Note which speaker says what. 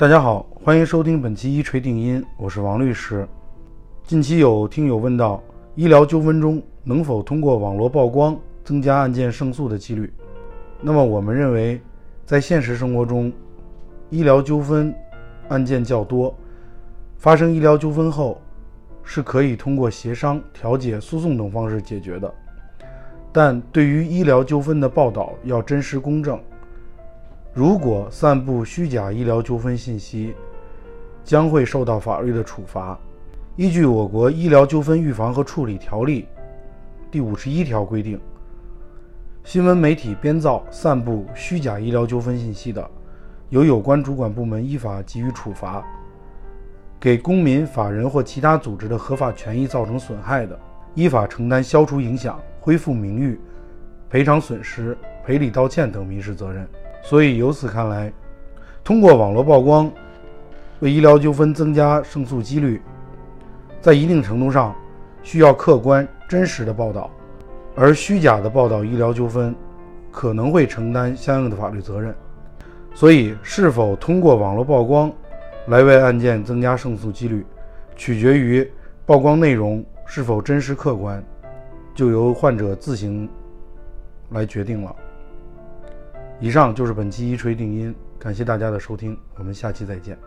Speaker 1: 大家好，欢迎收听本期一锤定音，我是王律师。近期有听友问到，医疗纠纷中能否通过网络曝光增加案件胜诉的几率？那么我们认为，在现实生活中，医疗纠纷案件较多，发生医疗纠纷后，是可以通过协商、调解、诉讼等方式解决的。但对于医疗纠纷的报道要真实公正。如果散布虚假医疗纠纷信息，将会受到法律的处罚。依据我国《医疗纠纷预防和处理条例》第五十一条规定，新闻媒体编造、散布虚假医疗纠纷信息的，由有关主管部门依法给予处罚；给公民、法人或其他组织的合法权益造成损害的，依法承担消除影响、恢复名誉、赔偿损失、赔礼道歉等民事责任。所以由此看来，通过网络曝光为医疗纠纷增加胜诉几率，在一定程度上需要客观真实的报道，而虚假的报道医疗纠纷可能会承担相应的法律责任。所以，是否通过网络曝光来为案件增加胜诉几率，取决于曝光内容是否真实客观，就由患者自行来决定了。以上就是本期一锤定音，感谢大家的收听，我们下期再见。